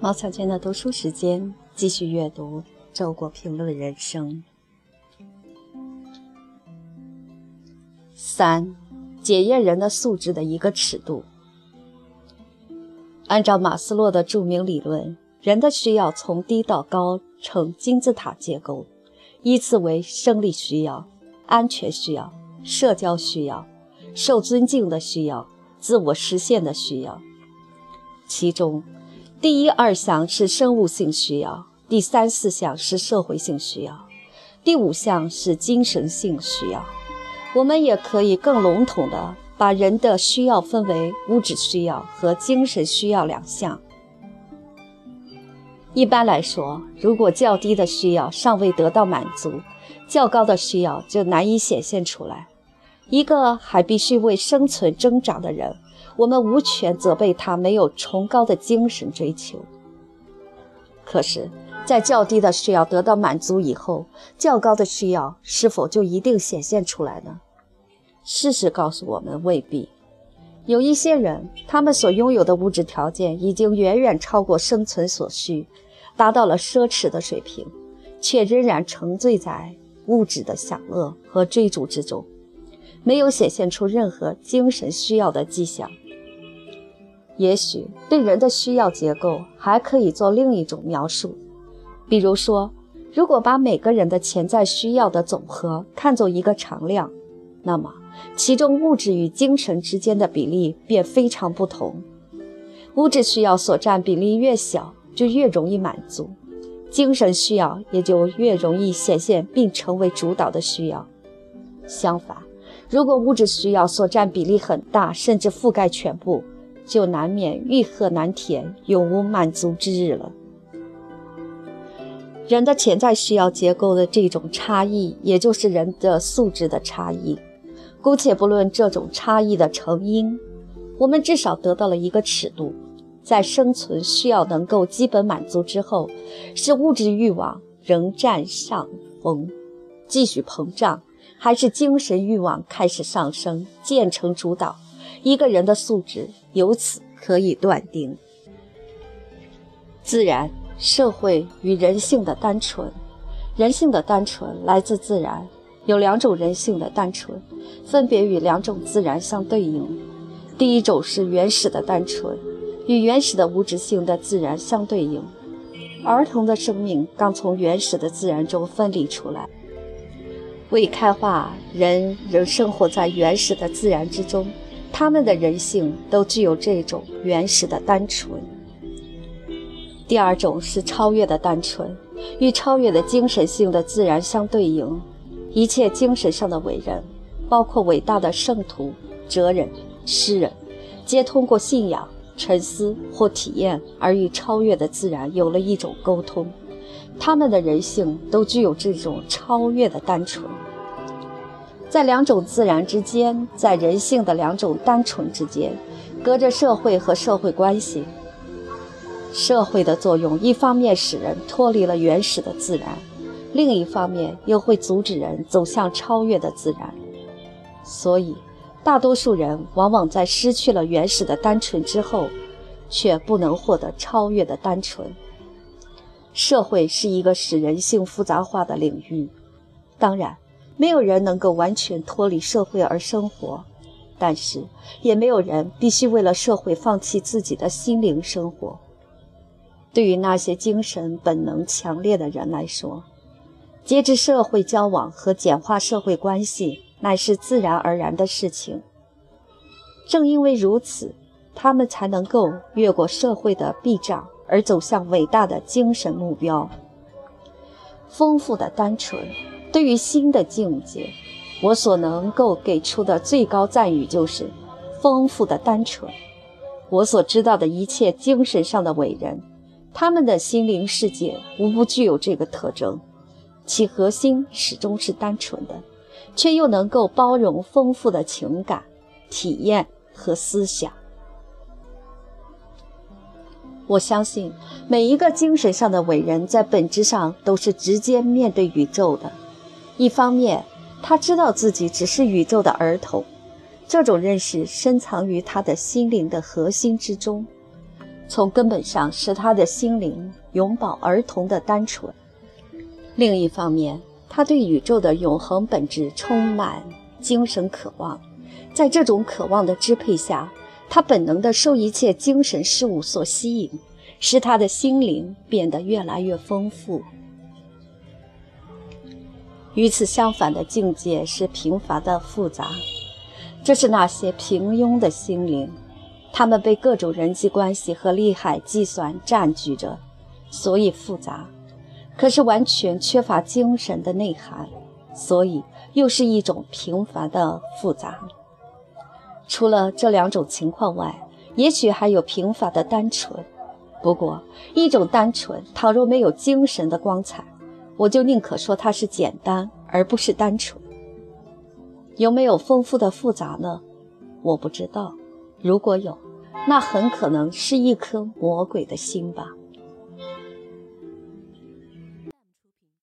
毛小娟的读书时间，继续阅读《周国评论人生》三，检验人的素质的一个尺度。按照马斯洛的著名理论，人的需要从低到高呈金字塔结构，依次为生理需要、安全需要、社交需要、受尊敬的需要、自我实现的需要，其中。第一二项是生物性需要，第三四项是社会性需要，第五项是精神性需要。我们也可以更笼统地把人的需要分为物质需要和精神需要两项。一般来说，如果较低的需要尚未得到满足，较高的需要就难以显现出来。一个还必须为生存挣扎的人。我们无权责备他没有崇高的精神追求。可是，在较低的需要得到满足以后，较高的需要是否就一定显现出来呢？事实告诉我们，未必。有一些人，他们所拥有的物质条件已经远远超过生存所需，达到了奢侈的水平，却仍然沉醉在物质的享乐和追逐之中，没有显现出任何精神需要的迹象。也许对人的需要结构还可以做另一种描述，比如说，如果把每个人的潜在需要的总和看作一个常量，那么其中物质与精神之间的比例便非常不同。物质需要所占比例越小，就越容易满足，精神需要也就越容易显现并成为主导的需要。相反，如果物质需要所占比例很大，甚至覆盖全部，就难免欲壑难填，永无满足之日了。人的潜在需要结构的这种差异，也就是人的素质的差异。姑且不论这种差异的成因，我们至少得到了一个尺度：在生存需要能够基本满足之后，是物质欲望仍占上风，继续膨胀，还是精神欲望开始上升，渐成主导？一个人的素质由此可以断定。自然、社会与人性的单纯，人性的单纯来自自然。有两种人性的单纯，分别与两种自然相对应。第一种是原始的单纯，与原始的物质性的自然相对应。儿童的生命刚从原始的自然中分离出来，未开化，人仍生活在原始的自然之中。他们的人性都具有这种原始的单纯。第二种是超越的单纯，与超越的精神性的自然相对应。一切精神上的伟人，包括伟大的圣徒、哲人、诗人，皆通过信仰、沉思或体验而与超越的自然有了一种沟通。他们的人性都具有这种超越的单纯。在两种自然之间，在人性的两种单纯之间，隔着社会和社会关系。社会的作用，一方面使人脱离了原始的自然，另一方面又会阻止人走向超越的自然。所以，大多数人往往在失去了原始的单纯之后，却不能获得超越的单纯。社会是一个使人性复杂化的领域，当然。没有人能够完全脱离社会而生活，但是也没有人必须为了社会放弃自己的心灵生活。对于那些精神本能强烈的人来说，节制社会交往和简化社会关系乃是自然而然的事情。正因为如此，他们才能够越过社会的壁障而走向伟大的精神目标。丰富的单纯。对于新的境界，我所能够给出的最高赞誉就是丰富的单纯。我所知道的一切精神上的伟人，他们的心灵世界无不具有这个特征：其核心始终是单纯的，却又能够包容丰富的情感、体验和思想。我相信每一个精神上的伟人，在本质上都是直接面对宇宙的。一方面，他知道自己只是宇宙的儿童，这种认识深藏于他的心灵的核心之中。从根本上使他的心灵永葆儿童的单纯。另一方面，他对宇宙的永恒本质充满精神渴望，在这种渴望的支配下，他本能地受一切精神事物所吸引，使他的心灵变得越来越丰富。与此相反的境界是贫乏的复杂，这是那些平庸的心灵，他们被各种人际关系和利害计算占据着，所以复杂；可是完全缺乏精神的内涵，所以又是一种平凡的复杂。除了这两种情况外，也许还有平凡的单纯。不过，一种单纯，倘若没有精神的光彩。我就宁可说它是简单，而不是单纯。有没有丰富的复杂呢？我不知道。如果有，那很可能是一颗魔鬼的心吧。